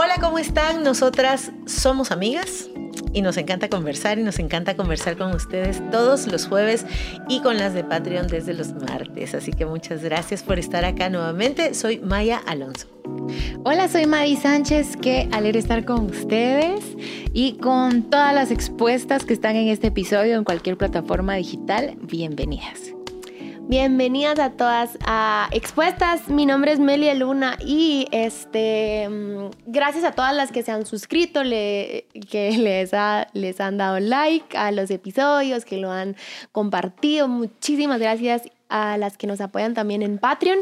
Hola, ¿cómo están? Nosotras somos amigas y nos encanta conversar y nos encanta conversar con ustedes todos los jueves y con las de Patreon desde los martes. Así que muchas gracias por estar acá nuevamente. Soy Maya Alonso. Hola, soy Madi Sánchez. Qué alegre estar con ustedes y con todas las expuestas que están en este episodio en cualquier plataforma digital. Bienvenidas. Bienvenidas a todas a Expuestas. Mi nombre es Melia Luna y este mm, gracias a todas las que se han suscrito, le, que les, ha, les han dado like a los episodios, que lo han compartido. Muchísimas gracias a las que nos apoyan también en Patreon.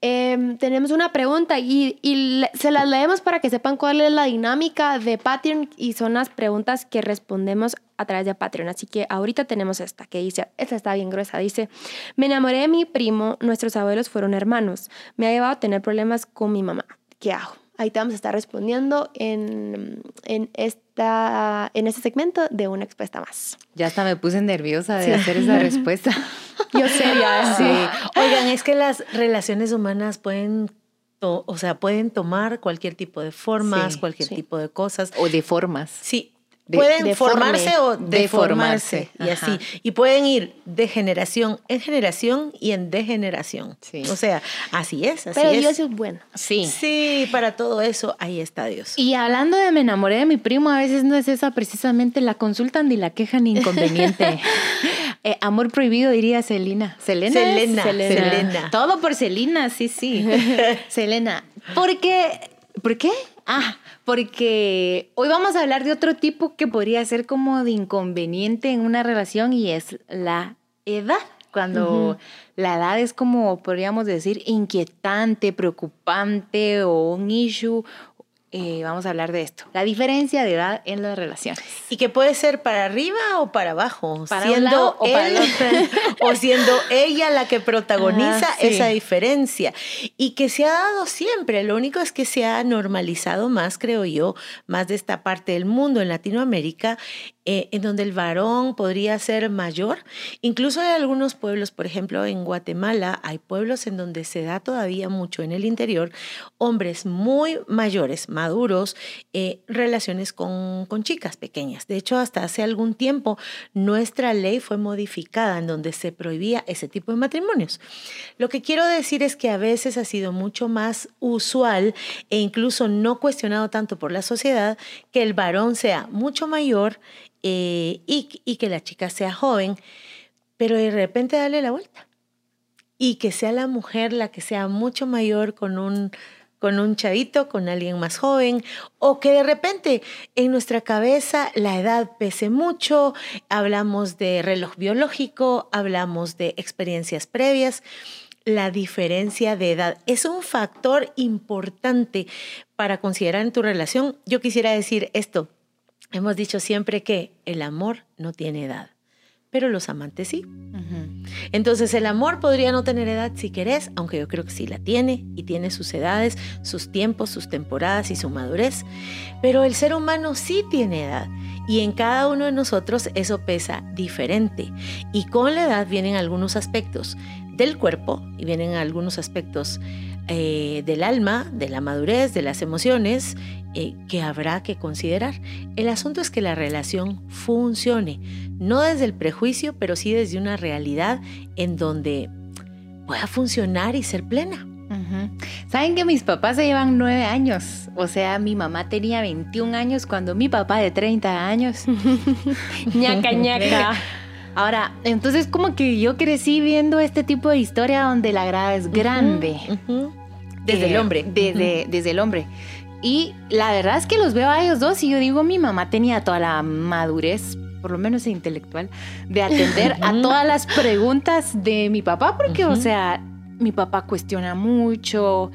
Em, tenemos una pregunta y, y, se las leemos para que sepan cuál es la dinámica de Patreon y son las preguntas que respondemos a través de Patreon. Así que ahorita tenemos esta que dice, esta está bien gruesa, dice, me enamoré de mi primo, nuestros abuelos fueron hermanos, me ha llevado a tener problemas con mi mamá. ¿Qué hago? Ahí te vamos a estar respondiendo en, en, esta, en este segmento de una expuesta más. Ya hasta me puse nerviosa de hacer esa respuesta. Yo sé, ya. Sí. Oigan, es que las relaciones humanas pueden o sea, pueden tomar cualquier tipo de formas, sí, cualquier sí. tipo de cosas. O de formas. Sí, pueden de formarse o deformarse, deformarse. y así. Y pueden ir de generación en generación y en degeneración. Sí. O sea, así es, así Pero es. Dios es bueno. Sí. Sí, para todo eso ahí está Dios. Y hablando de me enamoré de mi primo, a veces no es esa precisamente la consulta ni la queja ni inconveniente. eh, amor prohibido diría. Selena. Selena. Selena. Selena. Todo por Celina, sí, sí. Selena. Porque, ¿por qué? Ah, porque hoy vamos a hablar de otro tipo que podría ser como de inconveniente en una relación y es la edad. Cuando uh -huh. la edad es como, podríamos decir, inquietante, preocupante o un issue eh, vamos a hablar de esto. La diferencia de edad en las relaciones. Y que puede ser para arriba o para abajo. Para siendo él, para el o siendo ella la que protagoniza ah, sí. esa diferencia. Y que se ha dado siempre. Lo único es que se ha normalizado más, creo yo, más de esta parte del mundo en Latinoamérica, eh, en donde el varón podría ser mayor. Incluso hay algunos pueblos, por ejemplo, en Guatemala, hay pueblos en donde se da todavía mucho en el interior, hombres muy mayores, maduros, eh, relaciones con, con chicas pequeñas. De hecho, hasta hace algún tiempo nuestra ley fue modificada en donde se prohibía ese tipo de matrimonios. Lo que quiero decir es que a veces ha sido mucho más usual e incluso no cuestionado tanto por la sociedad que el varón sea mucho mayor eh, y, y que la chica sea joven, pero de repente darle la vuelta y que sea la mujer la que sea mucho mayor con un con un chavito, con alguien más joven, o que de repente en nuestra cabeza la edad pese mucho, hablamos de reloj biológico, hablamos de experiencias previas. La diferencia de edad es un factor importante para considerar en tu relación. Yo quisiera decir esto. Hemos dicho siempre que el amor no tiene edad pero los amantes sí. Uh -huh. Entonces el amor podría no tener edad si querés, aunque yo creo que sí la tiene y tiene sus edades, sus tiempos, sus temporadas y su madurez, pero el ser humano sí tiene edad y en cada uno de nosotros eso pesa diferente y con la edad vienen algunos aspectos del cuerpo y vienen algunos aspectos eh, del alma, de la madurez, de las emociones, eh, que habrá que considerar. El asunto es que la relación funcione, no desde el prejuicio, pero sí desde una realidad en donde pueda funcionar y ser plena. Saben que mis papás se llevan nueve años. O sea, mi mamá tenía 21 años cuando mi papá de 30 años. ñaca, ñaca. Ahora, entonces como que yo crecí viendo este tipo de historia donde la grada es grande. Uh -huh. Desde eh, el hombre. Desde, uh -huh. desde el hombre. Y la verdad es que los veo a ellos dos y yo digo, mi mamá tenía toda la madurez, por lo menos intelectual, de atender a todas las preguntas de mi papá, porque, o sea, mi papá cuestiona mucho,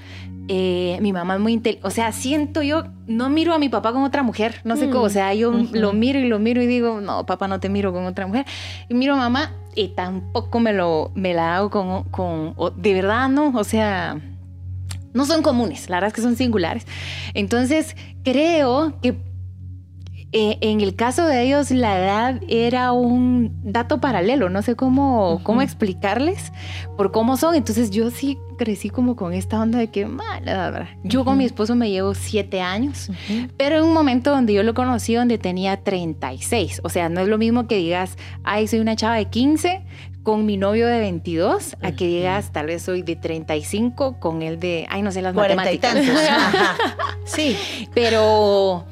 eh, mi mamá es muy inteligente, o sea, siento yo, no miro a mi papá con otra mujer, no sé mm. cómo, o sea, yo uh -huh. lo miro y lo miro y digo, no, papá, no te miro con otra mujer, y miro a mamá y tampoco me, lo, me la hago con, con, de verdad, no, o sea, no son comunes, la verdad es que son singulares. Entonces, creo que eh, en el caso de ellos la edad era un dato paralelo, no sé cómo, cómo explicarles por cómo son. Entonces yo sí crecí como con esta onda de que, mala, yo con mi esposo me llevo siete años, pero en un momento donde yo lo conocí donde tenía 36, o sea, no es lo mismo que digas, ay, soy una chava de 15 con mi novio de 22, a que digas, tal vez soy de 35 con él de, ay, no sé las matemáticas. sí. Pero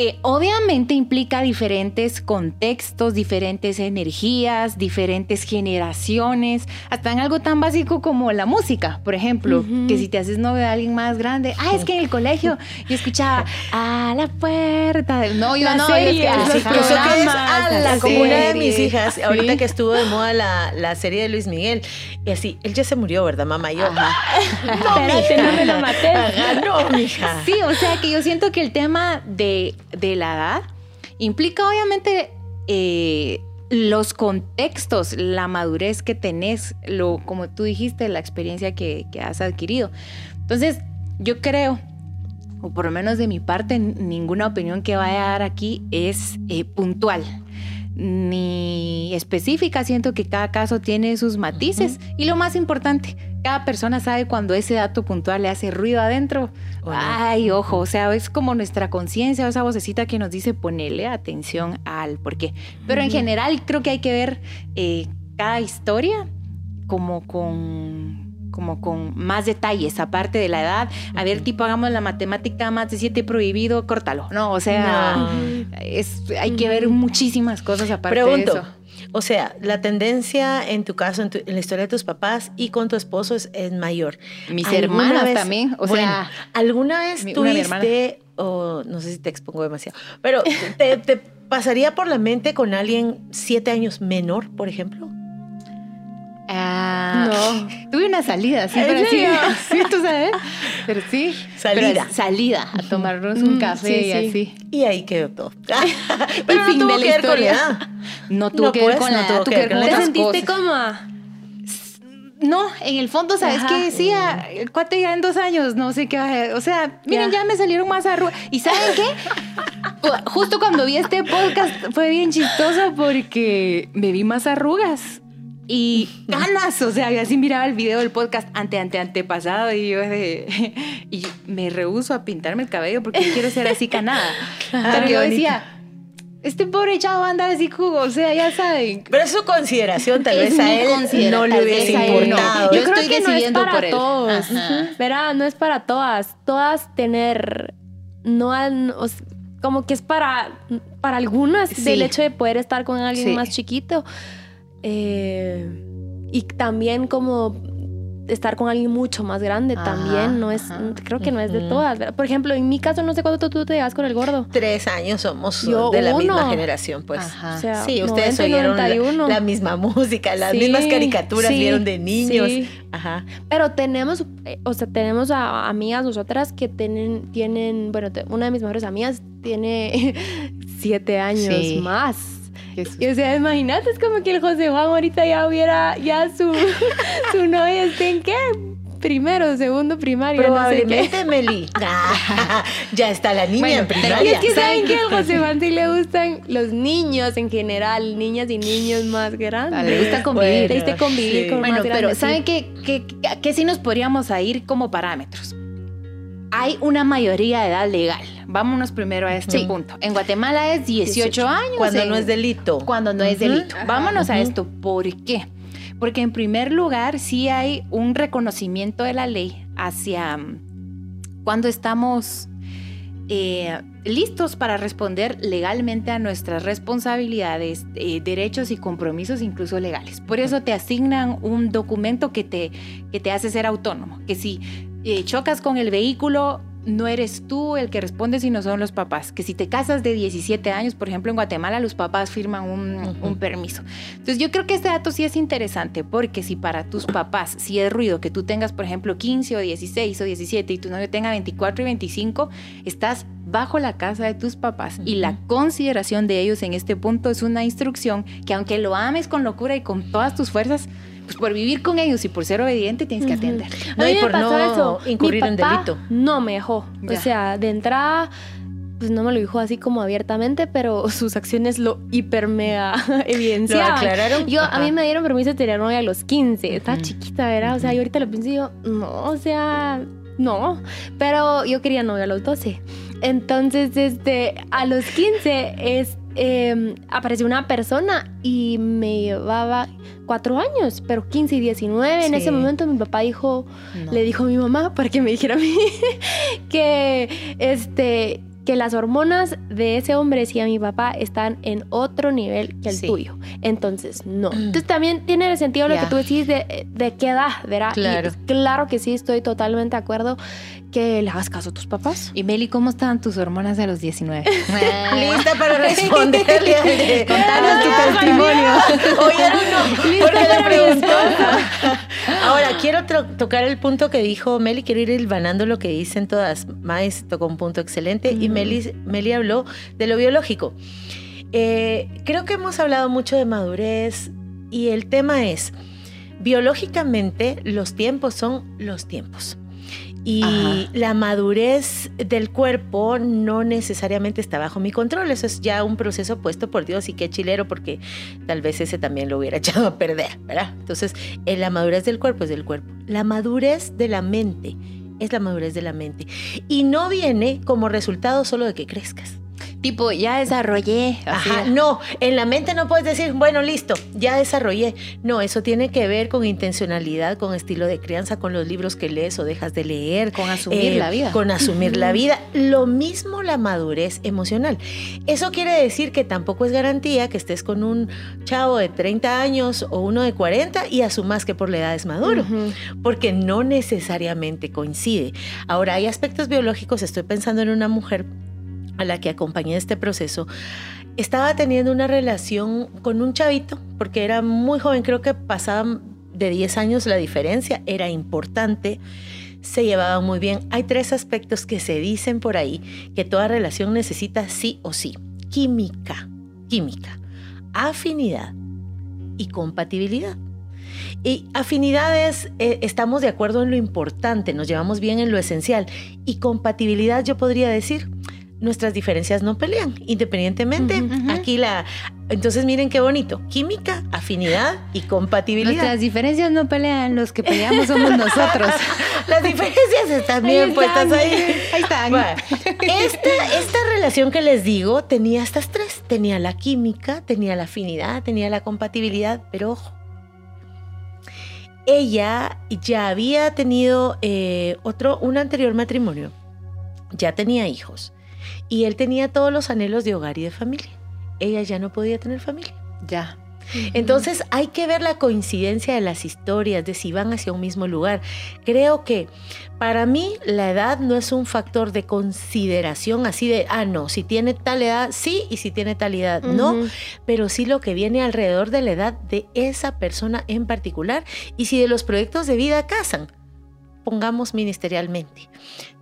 eh, obviamente implica diferentes contextos, diferentes energías, diferentes generaciones, hasta en algo tan básico como la música, por ejemplo, que si te haces novio de alguien más grande, ah, es que en el colegio yo escuchaba a la puerta del no, yo no, serie, es que, es ala, como una de mis hijas, ahorita que estuvo de moda la, la, serie de Luis Miguel, y así, él ya se murió, ¿verdad, mamá? Yo, no, Espérate, no me lo maté. no, mija. Sí, o sea que yo siento que el tema de de la edad implica obviamente eh, los contextos, la madurez que tenés, lo, como tú dijiste, la experiencia que, has adquirido. Entonces, yo creo, o por lo menos de mi parte, ninguna opinión que vaya a dar aquí es eh, puntual ni específica. Siento que cada caso tiene sus matices. Y lo más importante, cada persona sabe cuando ese dato puntual le hace ruido adentro. Ay, ojo, o sea, es como nuestra conciencia, esa vocecita que nos dice ponerle atención al por qué. Pero en general creo que hay que ver eh, cada historia como con como con más detalles, aparte de la edad. A ver, tipo, hagamos la matemática más de siete prohibido, córtalo. No, o sea, Es, hay que ver muchísimas cosas aparte de eso. O sea, la tendencia en tu caso, en, la historia de tus papás y con tu esposo es, mayor. Mis hermanas también, o sea. ¿Alguna vez tuviste, o no sé si te expongo demasiado, pero te, te pasaría por la mente con alguien siete años menor, por ejemplo? Ah, no. Tuve una salida, sí, pero sí, sí, tú sabes. Pero sí. Salida. salida a tomarnos un mm, café y así. Y ahí quedó todo. pero no tuvo que ver con la. No tuvo que ver con la edad, tuvo que ver con ¿Te sentiste como no, en el fondo, ¿sabes qué decía? El cuate ya en dos años, no sé qué va a O sea, miren, ya me salieron más arrugas. ¿Y saben qué? Justo cuando vi este podcast fue bien chistoso porque me vi más arrugas y ganas, o sea, así miraba el video del podcast ante, ante, antepasado y yo de, y me rehuso a pintarme el cabello porque quiero ser así canada. Pero yo decía, este pobre chavo anda así jugo, o sea, ya saben. Pero es su consideración, tal vez a él no le hubiese importado. Yo, creo que no es para todos, verá, no es para todas. Todas tener, no, como que es para, para algunas del hecho de poder estar con alguien más chiquito. Eh, y también como estar con alguien mucho más grande también no es creo que no es de todas por ejemplo en mi caso no sé cuándo tú, te llevas con el gordo. Tres años somos de la misma generación pues. Sí ustedes oyeron la, misma música las mismas caricaturas vieron de niños. Ajá. pero tenemos eh, o sea tenemos a, amigas nosotras que tienen tienen bueno una de mis mejores amigas tiene siete años más o sea, imagínate, es como que el José Juan ahorita ya hubiera, ya su, su novia esté en qué? Primero, segundo, primario. Probablemente, no sé Meli. ya está la niña en primaria. es que saben que al José Juan sí le gustan los niños en general, niñas y niños más grandes. le gusta convivir. le gusta convivir con bueno, más pero ¿saben qué, qué, qué sí nos podríamos ir como parámetros? Hay una mayoría de edad legal. Vámonos primero a este punto. En Guatemala es 18, años. Cuando no es delito. Cuando no es delito. Vámonos a esto. ¿Por qué? Porque en primer lugar sí hay un reconocimiento de la ley hacia mm, cuando estamos eh, listos para responder legalmente a nuestras responsabilidades, eh, derechos y compromisos incluso legales. Por eso te asignan un documento que te, que te hace ser autónomo, que si eh, chocas con el vehículo, no eres tú el que responde, sino son los papás. Que si te casas de 17 años, por ejemplo, en Guatemala, los papás firman un, permiso. Entonces, yo creo que este dato sí es interesante, porque si para tus papás, si es ruido que tú tengas, por ejemplo, 15 o 16 o 17 y tu novio tenga 24 y 25, estás bajo la casa de tus papás y la consideración de ellos en este punto es una instrucción que aunque lo ames con locura y con todas tus fuerzas, pues por vivir con ellos y por ser obediente tienes que atender. No, y por no incurrir en delito. No me dejó. O sea, de entrada pues no me lo dijo así como abiertamente, pero sus acciones lo hiper mega evidenciaban. ¿Lo aclararon? Yo, a mí me dieron permiso de tener novia a los 15. Estaba chiquita, ¿verdad? O sea, yo ahorita lo pienso y digo, no, o sea, no. Pero yo quería novia a los 12. Entonces, este, a los 15 es, em, apareció una persona y me llevaba cuatro años, pero 15 y 19. En ese momento mi papá dijo, le dijo a mi mamá para que me dijera a mí que este que las hormonas de ese hombre, decía mi papá, están en otro nivel que el tuyo. Entonces, no. Entonces, también tiene sentido lo que tú decís de, de qué edad, ¿verdad? Claro. claro que sí, estoy totalmente de acuerdo que le hagas caso a tus papás. Y Meli, ¿cómo estaban tus hormonas a los 19? Lista para responderle. Contanos tu testimonio. Oyeron, no, porque le preguntó. Ahora, quiero tocar el punto que dijo Meli, quiero ir hilvanando lo que dicen todas. Mais tocó un punto excelente y Meli, Meli habló de lo biológico. Eh, creo que hemos hablado mucho de madurez y el tema es, biológicamente los tiempos son los tiempos. Y la madurez del cuerpo no necesariamente está bajo mi control. Eso es ya un proceso puesto por Dios y qué chilero, porque tal vez ese también lo hubiera echado a perder, ¿verdad? Entonces, la madurez del cuerpo es del cuerpo. La madurez de la mente es la madurez de la mente. Y no viene como resultado solo de que crezcas. Tipo, ya desarrollé. Ajá, no, en la mente no puedes decir, bueno, listo, ya desarrollé. No, eso tiene que ver con intencionalidad, con estilo de crianza, con los libros que lees o dejas de leer. Con asumir la vida. Con asumir la vida. Lo mismo la madurez emocional. Eso quiere decir que tampoco es garantía que estés con un chavo de 30 años o uno de 40 y asumas que por la edad es maduro, porque no necesariamente coincide. Ahora, hay aspectos biológicos, estoy pensando en una mujer a la que acompañé este proceso, estaba teniendo una relación con un chavito, porque era muy joven, creo que pasaban de 10 años la diferencia, era importante, se llevaban muy bien. Hay tres aspectos que se dicen por ahí que toda relación necesita sí o sí. Química, química, afinidad y compatibilidad. Y afinidad es, eh, estamos de acuerdo en lo importante, nos llevamos bien en lo esencial. Y compatibilidad yo podría decir, nuestras diferencias no pelean, independientemente. Aquí la... Entonces miren qué bonito. Química, afinidad y compatibilidad. Nuestras diferencias no pelean, los que peleamos somos nosotros. Las diferencias están bien puestas ahí. Ahí están. esta, esta relación que les digo tenía estas tres. Tenía la química, tenía la afinidad, tenía la compatibilidad, pero ojo. Ella ya había tenido eh, otro, un anterior matrimonio, ya tenía hijos y él tenía todos los anhelos de hogar y de familia. Ella ya no podía tener familia. Ya. Entonces hay que ver la coincidencia de las historias, de si van hacia un mismo lugar. Creo que para mí la edad no es un factor de consideración así de, ah, no, si tiene tal edad, sí, y si tiene tal edad, no, pero sí lo que viene alrededor de la edad de esa persona en particular y si de los proyectos de vida casan, pongamos ministerialmente.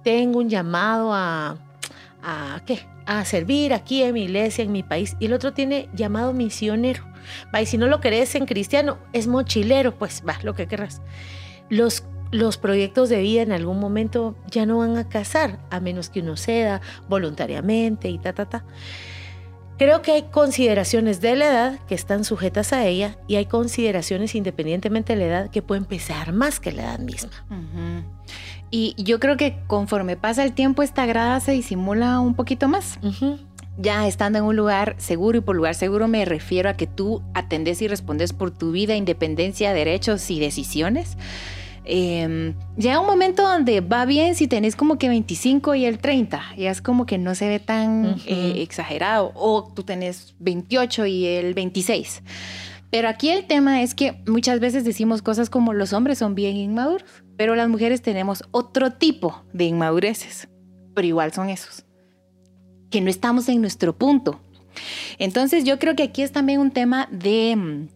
Tengo un llamado a a qué? A servir aquí en mi iglesia, en mi país. Y el otro tiene llamado misionero. Va, y si no lo querés en cristiano, es mochilero, pues va, lo que querrás. Los, los proyectos de vida en algún momento ya no van a casar, a menos que uno ceda voluntariamente y ta, ta, ta. Creo que hay consideraciones de la edad que están sujetas a ella y hay consideraciones independientemente de la edad que pueden pesar más que la edad misma. Y yo creo que conforme pasa el tiempo, esta grada se disimula un poquito más. Ya estando en un lugar seguro, y por lugar seguro me refiero a que tú atendes y respondes por tu vida, independencia, derechos y decisiones. Eh, llega un momento donde va bien si tenés como que 25 y el 30, ya es como que no se ve tan eh, exagerado, o tú tenés 28 y el 26. Pero aquí el tema es que muchas veces decimos cosas como los hombres son bien inmaduros, pero las mujeres tenemos otro tipo de inmadureces, pero igual son esos, que no estamos en nuestro punto. Entonces yo creo que aquí es también un tema de,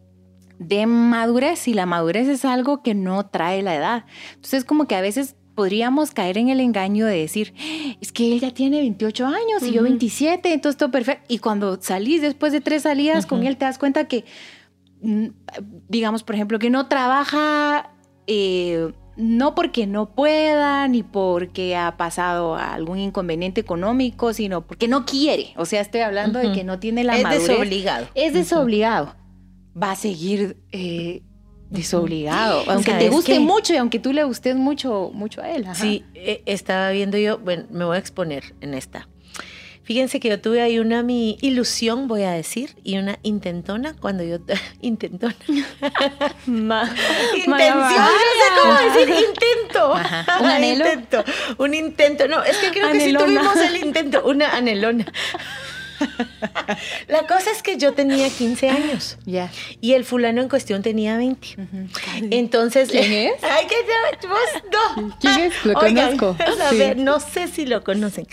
de madurez y la madurez es algo que no trae la edad. Entonces como que a veces podríamos caer en el engaño de decir, es que él ya tiene 28 años y yo 27, entonces todo perfecto. Y cuando salís después de tres salidas con él, te das cuenta que digamos, por ejemplo, que no trabaja, eh, no porque no pueda, ni porque ha pasado algún inconveniente económico, sino porque no quiere. O sea, estoy hablando de que no tiene la madurez. Es desobligado. Es desobligado. Va a seguir eh, desobligado, aunque te guste mucho y aunque tú le gustes mucho, mucho a él. Sí, eh, estaba viendo yo, bueno, me voy a exponer en esta. Fíjense que yo tuve ahí una mi ilusión, voy a decir, y una intentona cuando yo intentona. Ma, Intención, no sé cómo decir intento. Un anhelo. Intento, un intento. No, es que creo que sí tuvimos el intento, una anhelona. La cosa es que yo tenía 15 años. Ya. Y el fulano en cuestión tenía 20. Entonces. ¿Quién es? Ay, que vos no. ¿Quién es? Lo conozco. A ver, no sé si lo conocen.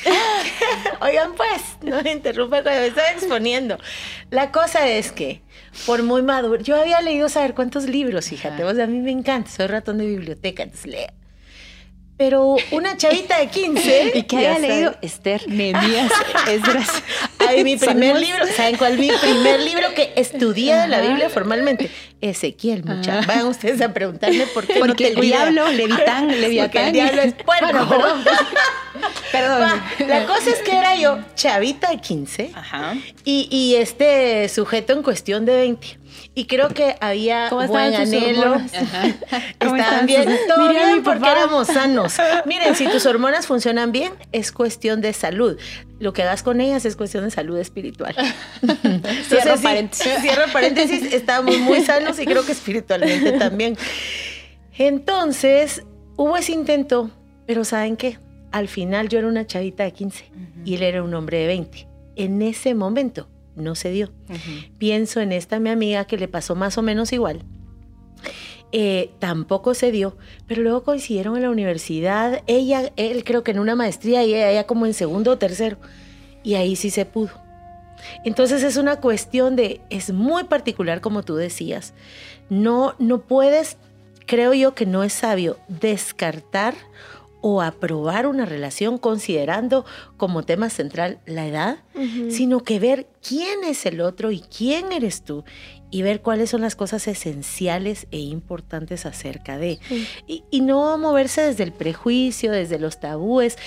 Oigan, pues, no me interrumpa cuando me estoy exponiendo. La cosa es que, por muy maduro, yo había leído saber cuántos libros, fíjate, vos a mí me encanta, soy ratón de biblioteca, entonces leo. Pero una chavita de 15. ¿Y qué había leído? Esther, Nemías, Esdras. Ay, mi primer libro, ¿saben cuál? Mi primer libro que estudié de la Biblia formalmente. Ezequiel, muchachos. Van ustedes a preguntarme por qué Porque no te el diablo, Levitán, Leviatán. El diablo es puerco. Bueno, perdón. perdón. Va, la cosa es que era yo chavita de 15 Ajá. y, y este sujeto en cuestión de 20. Y creo que había ¿Cómo buen anhelo. Estaban bien, todo Mira, mi bien porque éramos sanos. Miren, si tus hormonas funcionan bien, es cuestión de salud. Lo que hagas con ellas es cuestión de salud espiritual. Entonces, Cierro sí, paréntesis. Cierro paréntesis, estábamos muy sanos y creo que espiritualmente también. Entonces, hubo ese intento, pero ¿saben qué? Al final yo era una chavita de 15 y él era un hombre de 20. En ese momento no se dio. Pienso en esta mi amiga que le pasó más o menos igual. Eh, tampoco se dio, pero luego coincidieron en la universidad, ella, él creo que en una maestría y ella como en segundo o tercero, y ahí sí se pudo. Entonces es una cuestión de, es muy particular como tú decías, no, no puedes, creo yo que no es sabio descartar o aprobar una relación considerando como tema central la edad, sino que ver quién es el otro y quién eres tú y ver cuáles son las cosas esenciales e importantes acerca de. Sí. Y, y no moverse desde el prejuicio, desde los tabúes.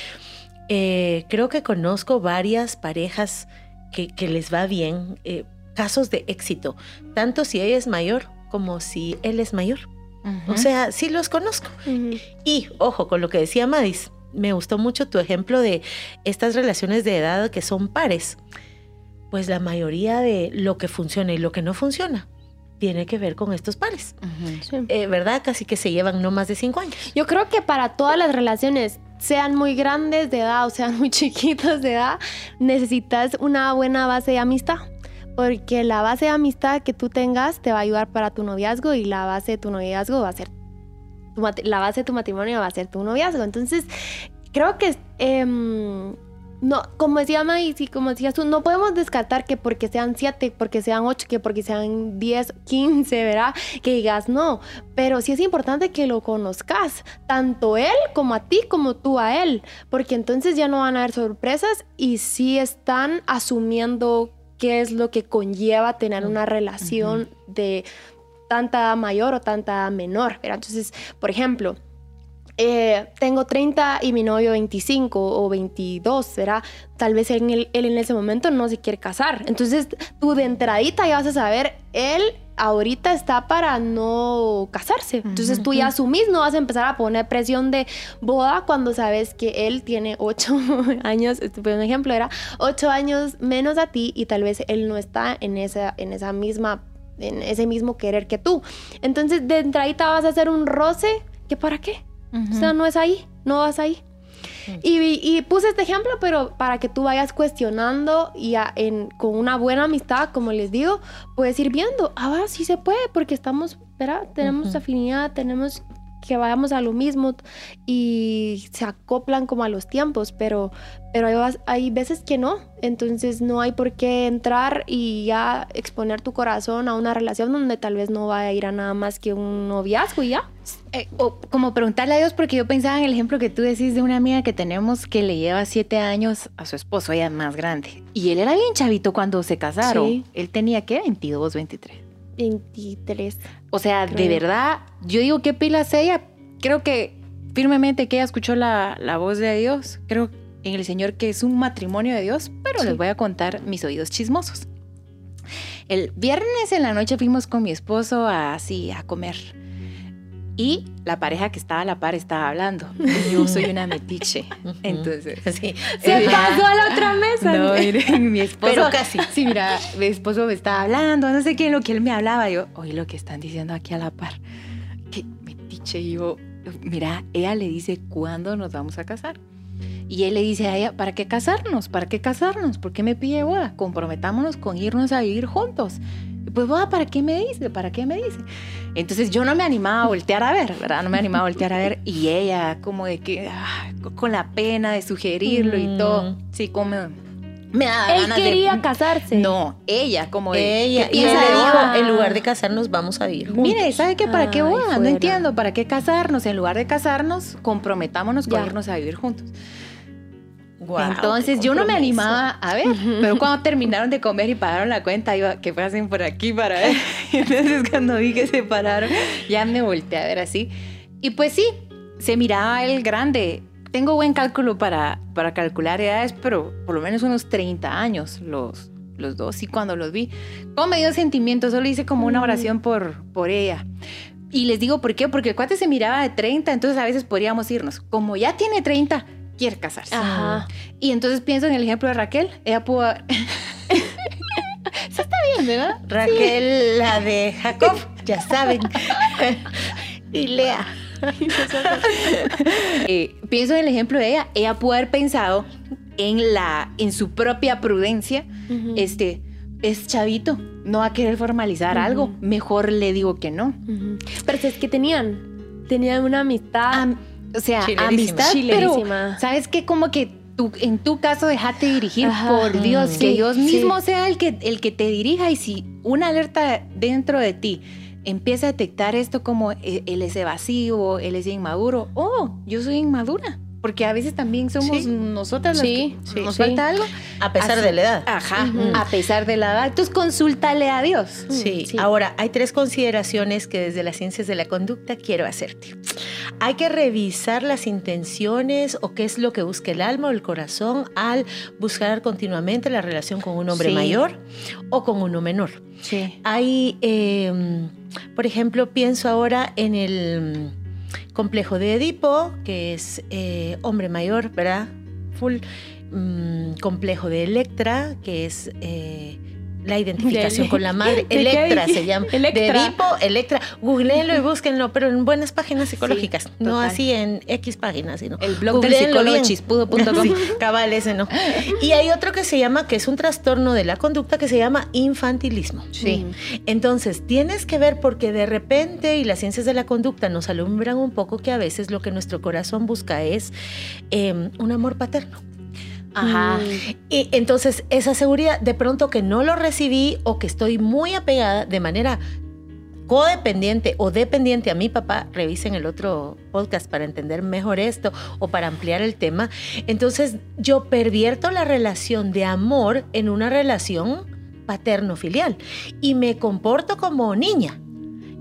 Eh, creo que conozco varias parejas que, que les va bien, eh, casos de éxito, tanto si ella es mayor como si él es mayor. O sea, sí los conozco. Y, ojo, con lo que decía Madis, me gustó mucho tu ejemplo de estas relaciones de edad que son pares. Pues la mayoría de lo que funciona y lo que no funciona tiene que ver con estos pares. Sí. Eh, ¿Verdad? Casi que se llevan no más de cinco años. Yo creo que para todas las relaciones, sean muy grandes de edad o sean muy chiquitos de edad, necesitas una buena base de amistad. Porque la base de amistad que tú tengas te va a ayudar para tu noviazgo y la base de tu noviazgo va a ser tu la base de tu matrimonio va a ser tu noviazgo. Entonces, creo que em, no, como decía Maíz y como decías tú, no podemos descartar que porque sean siete, porque sean ocho, que porque sean 10, 15, ¿verdad? Que digas no. Pero sí es importante que lo conozcas, tanto él como a ti, como tú a él, porque entonces ya no van a haber sorpresas y sí están asumiendo qué es lo que conlleva tener una relación de tanta mayor o tanta menor. ¿verdad? Entonces, por ejemplo, eh, tengo 30 y mi novio 25 o 22, ¿verdad? Tal vez él, él en ese momento no se quiere casar. Entonces, tú de entradita ya vas a saber, él ahorita está para no casarse. Entonces, tú ya asumís, no vas a empezar a poner presión de boda cuando sabes que él tiene 8 años, este fue un ejemplo, era 8 años menos a ti y tal vez él no está en esa, en esa misma en ese mismo querer que tú. Entonces, de entradita vas a hacer un roce que para qué? O sea, no es ahí, no vas ahí. Y, y puse este ejemplo, pero para que tú vayas cuestionando y a- en- con una buena amistad, como les digo, puedes ir viendo, ah, sí se puede, porque estamos, ¿verdad? Tenemos afinidad, tenemos que vayamos a lo mismo y se acoplan como a los tiempos, pero, pero hay, hay veces que no, entonces no hay por qué entrar y ya exponer tu corazón a una relación donde tal vez no va a ir a nada más que un noviazgo y ya. Eh, o como preguntarle a Dios, porque yo pensaba en el ejemplo que tú decís de una amiga que tenemos que le lleva siete años a su esposo, ella es más grande. Y él era bien chavito cuando se casaron. Sí. Él tenía, ¿qué? 22, 23. 23. O sea, de verdad, yo digo, ¿qué pilas ella? Creo que firmemente que ella escuchó la, la voz de Dios. Creo en el Señor que es un matrimonio de Dios, pero les voy a contar mis oídos chismosos. El viernes en la noche fuimos con mi esposo así a comer. Y la pareja que estaba a la par estaba hablando. Yo soy una metiche. Entonces, sí. Se pasó a la otra mesa. No, miren, mi esposo. Pero casi. Sí, mira, mi esposo me estaba hablando, no sé qué, lo que él me hablaba. Yo, oye, lo que están diciendo aquí a la par. Que metiche. Y yo, mira, ella le dice cuándo nos vamos a casar. Y él le dice a ella, ¿para qué casarnos? ¿Para qué casarnos? ¿Por qué me pide boda? Comprometámonos con irnos a vivir juntos. Pues boda, ¿para qué me dice? ¿Para qué me dice? Entonces yo no me animaba a voltear a ver, ¿verdad? No me animaba a voltear a ver. Y ella como de que, ah, con la pena de sugerirlo y todo, mm. sí, como me da Él quería casarse. No, ella, como ella. Y ella dijo, en lugar de casarnos, vamos a vivir juntos. Mire, ¿sabe qué? ¿Para qué boda? No entiendo. ¿Para qué casarnos? En lugar de casarnos, comprometámonos con irnos a vivir juntos. Entonces yo no me animaba a ver, pero cuando terminaron de comer y pagaron la cuenta, iba, ¿qué pasen por aquí para ver? Entonces cuando vi que se pararon, ya me volteé a ver así. Y pues sí, se miraba el grande. Tengo buen cálculo para, para calcular edades, pero por lo menos unos 30 años los, los dos. Y cuando los vi, como me dio sentimiento, solo hice como una oración por, por ella. Y les digo por qué, porque el cuate se miraba de 30, entonces a veces podríamos irnos. Como ya tiene 30, quiere casarse. Y entonces pienso en el ejemplo de Raquel. Ella pudo... Eso está bien, ¿verdad? Raquel, la de Jacob, ya saben. y Lea. Eh, pienso en el ejemplo de ella. Ella pudo haber pensado en, la, en su propia prudencia. Este, es chavito, no va a querer formalizar algo. Mejor le digo que no. Pero es que tenían, tenían una amistad. O sea, amistad, pero ¿sabes qué? Como que tú, en tu caso déjate dirigir por Dios, que Dios mismo sea el que, el que te dirija y si una alerta dentro de ti empieza a detectar esto como eh, él es evasivo, él es inmaduro, oh, yo soy inmadura porque a veces también somos nosotras las que nos falta algo. A pesar de la edad. Ajá, a pesar de la edad. Entonces consúltale a Dios. Sí. Ahora, hay tres consideraciones que desde las ciencias de la conducta quiero hacerte. Hay que revisar las intenciones o qué es lo que busca el alma o el corazón al buscar continuamente la relación con un hombre mayor o con uno menor. Sí. Hay, em, por ejemplo, pienso ahora en el complejo de Edipo, que es eh, hombre mayor, ¿verdad? Full. Mm, complejo de Electra, que es eh, la identificación con la madre. Electra se llama. Electra. De Edipo, Electra. Googleenlo y búsquenlo, pero en buenas páginas psicológicas. no así en X páginas, sino. El blog del psicólogo chispudo.com. sí, cabal, ese no. Y hay otro que se llama, que es un trastorno de la conducta que se llama infantilismo. Sí. Entonces, tienes que ver porque de repente, y las ciencias de la conducta nos alumbran un poco que a veces lo que nuestro corazón busca es em, un amor paterno. Ajá. Y entonces esa seguridad, de pronto que no lo recibí o que estoy muy apegada de manera codependiente o dependiente a mi papá, revisen el otro podcast para entender mejor esto o para ampliar el tema, entonces yo pervierto la relación de amor en una relación paterno-filial y me comporto como niña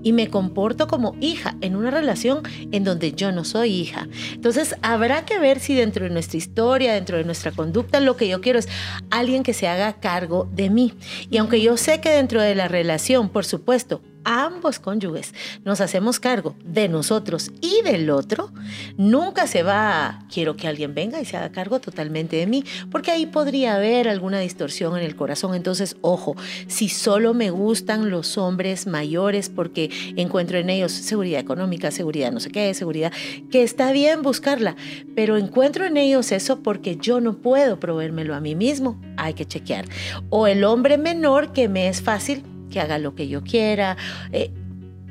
y me comporto como hija en una relación en donde yo no soy hija. Entonces habrá que ver si dentro de nuestra historia, dentro de nuestra conducta, lo que yo quiero es alguien que se haga cargo de mí. Y aunque yo sé que dentro de la relación, por supuesto, ambos cónyuges nos hacemos cargo de nosotros y del otro, nunca se va a, quiero que alguien venga y se haga cargo totalmente de mí, porque ahí podría haber alguna distorsión en el corazón. Entonces, ojo, si solo me gustan los hombres mayores porque encuentro en ellos seguridad económica, seguridad no sé qué, seguridad, que está bien buscarla, pero encuentro en ellos eso porque yo no puedo proveérmelo a mí mismo, hay que chequear. O el hombre menor que me es fácil que haga lo que yo quiera. Eh,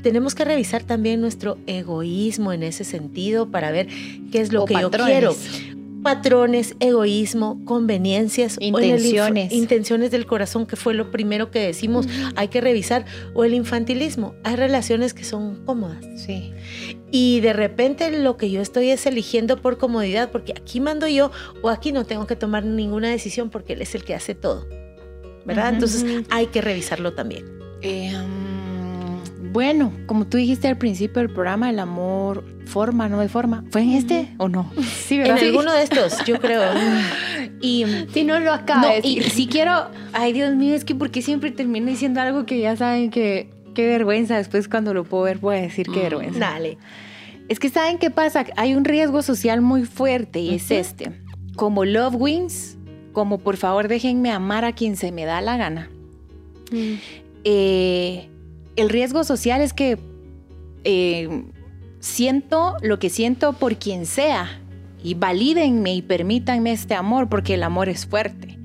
tenemos que revisar también nuestro egoísmo en ese sentido para ver qué es lo que yo quiero. Patrones, egoísmo, conveniencias, intenciones. intenciones del corazón, que fue lo primero que decimos, hay que revisar, o el infantilismo. Hay relaciones que son cómodas. Sí. Y de repente lo que yo estoy es eligiendo por comodidad, porque aquí mando yo, o aquí no tengo que tomar ninguna decisión porque él es el que hace todo. ¿Verdad? Entonces hay que revisarlo también. Eh, mm, Bueno, como tú dijiste al principio del programa, el amor forma, no de forma. ¿Fue en este o no? Sí, ¿verdad? En alguno de estos, yo creo. y si no lo acabo de decir. Y si quiero, ay Dios mío, es que porque siempre termino diciendo algo que ya saben que qué vergüenza. Después cuando lo puedo ver voy a decir qué mm, vergüenza. Dale. Es que saben qué pasa, hay un riesgo social muy fuerte y es este. Como Love Wins, como por favor déjenme amar a quien se me da la gana. Mm. Eh, el riesgo social es que eh, siento lo que siento por quien sea y valídenme y permítanme este amor porque el amor es fuerte.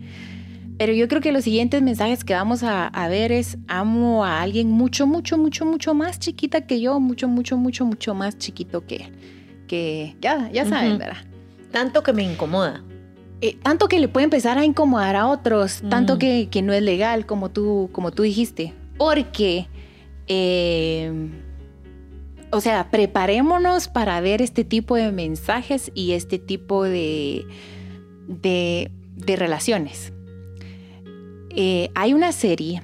Pero yo creo que los siguientes mensajes que vamos a, ver es amo a alguien mucho, mucho, mucho, mucho más chiquita que yo, mucho, mucho, mucho, mucho más chiquito que, que ya, ya saben, ¿verdad? Tanto que me incomoda. Eh, tanto que le puede empezar a incomodar a otros, tanto que, que, no es legal, como tú, como tú dijiste. Porque eh, o sea, preparémonos para ver este tipo de mensajes y este tipo de, de, relaciones. Eh, hay una serie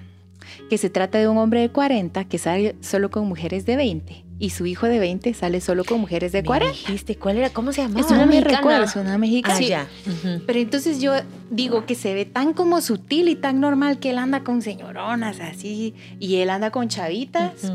que se trata de un hombre de 40 que sale solo con mujeres de 20 y su hijo de 20 sale solo con mujeres de 40. dijiste cuál era? ¿Cómo se llamaba? Es una mexicana. es una mexicana. Ah, Pero entonces yo digo que se ve tan como sutil y tan normal que él anda con señoronas así y él anda con chavitas.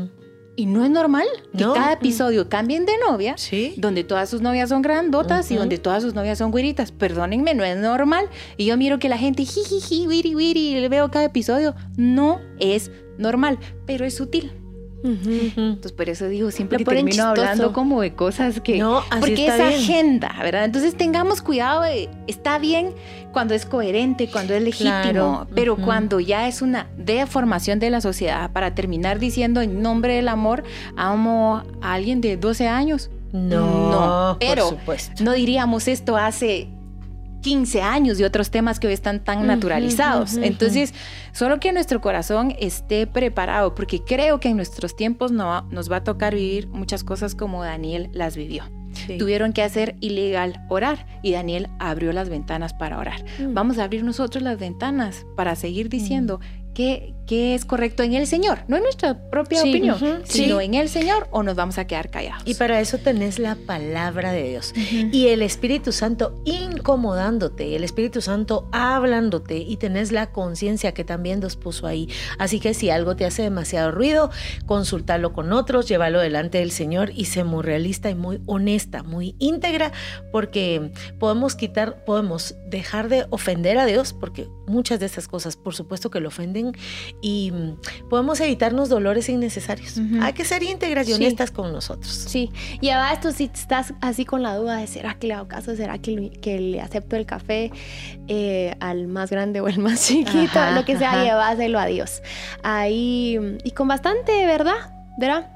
Y no es normal que cada episodio cambien de novia, ¿Sí? donde todas sus novias son grandotas y donde todas sus novias son güiritas. Perdónenme, no es normal. Y yo miro que la gente, jijiji, wiri, wiri, y le veo cada episodio. No es normal, pero es sutil. Entonces, por eso digo, siempre termino hablando como de cosas que... No, porque es agenda, ¿verdad? Entonces, tengamos cuidado, está bien cuando es coherente, cuando es legítimo, pero cuando ya es una deformación de la sociedad para terminar diciendo en nombre del amor, amo a alguien de 12 años. No, no pero por supuesto. no diríamos esto hace 15 años y otros temas que hoy están tan naturalizados. Entonces, solo que nuestro corazón esté preparado, porque creo que en nuestros tiempos no, nos va a tocar vivir muchas cosas como Daniel las vivió. Tuvieron que hacer ilegal orar y Daniel abrió las ventanas para orar. Mm. Vamos a abrir nosotros las ventanas para seguir diciendo qué, es correcto en el Señor, no en nuestra propia opinión, sino en el Señor o nos vamos a quedar callados. Y para eso tenés la palabra de Dios y el Espíritu Santo incomodándote, el Espíritu Santo hablándote y tenés la conciencia que también Dios puso ahí. Así que si algo te hace demasiado ruido, consultalo con otros, llévalo delante del Señor y sé muy realista y muy honesta, muy íntegra, porque podemos quitar, podemos dejar de ofender a Dios, porque muchas de esas cosas, por supuesto que lo ofenden, y mm, podemos evitarnos dolores innecesarios. Hay que ser honestas con nosotros. Sí, y esto si estás así con la duda de será que le hago caso, será que, que le acepto el café eh, al más grande o el más chiquito, lo que sea, lleváselo a Dios. Ahí, y con bastante verdad, ¿verdad?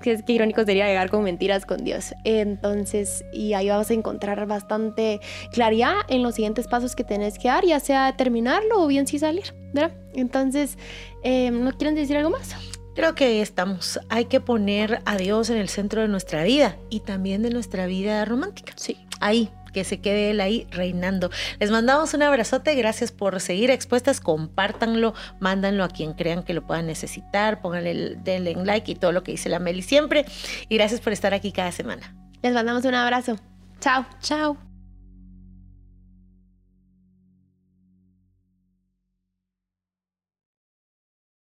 Qué, irónico sería llegar con mentiras con Dios. Entonces, y ahí vas a encontrar bastante claridad en los siguientes pasos que tenés que dar, ya sea terminarlo o bien si salir, ¿verdad? Entonces, eh, ¿no quieren decir algo más? Creo que estamos. Hay que poner a Dios en el centro de nuestra vida y también de nuestra vida romántica. Sí. Ahí, que se quede él ahí reinando. Les mandamos un abrazote, gracias por seguir expuestas, compártanlo, mándanlo a quien crean que lo puedan necesitar, pónganle, denle like y todo lo que dice la Meli siempre. Y gracias por estar aquí cada semana. Les mandamos un abrazo. Chao. Chao.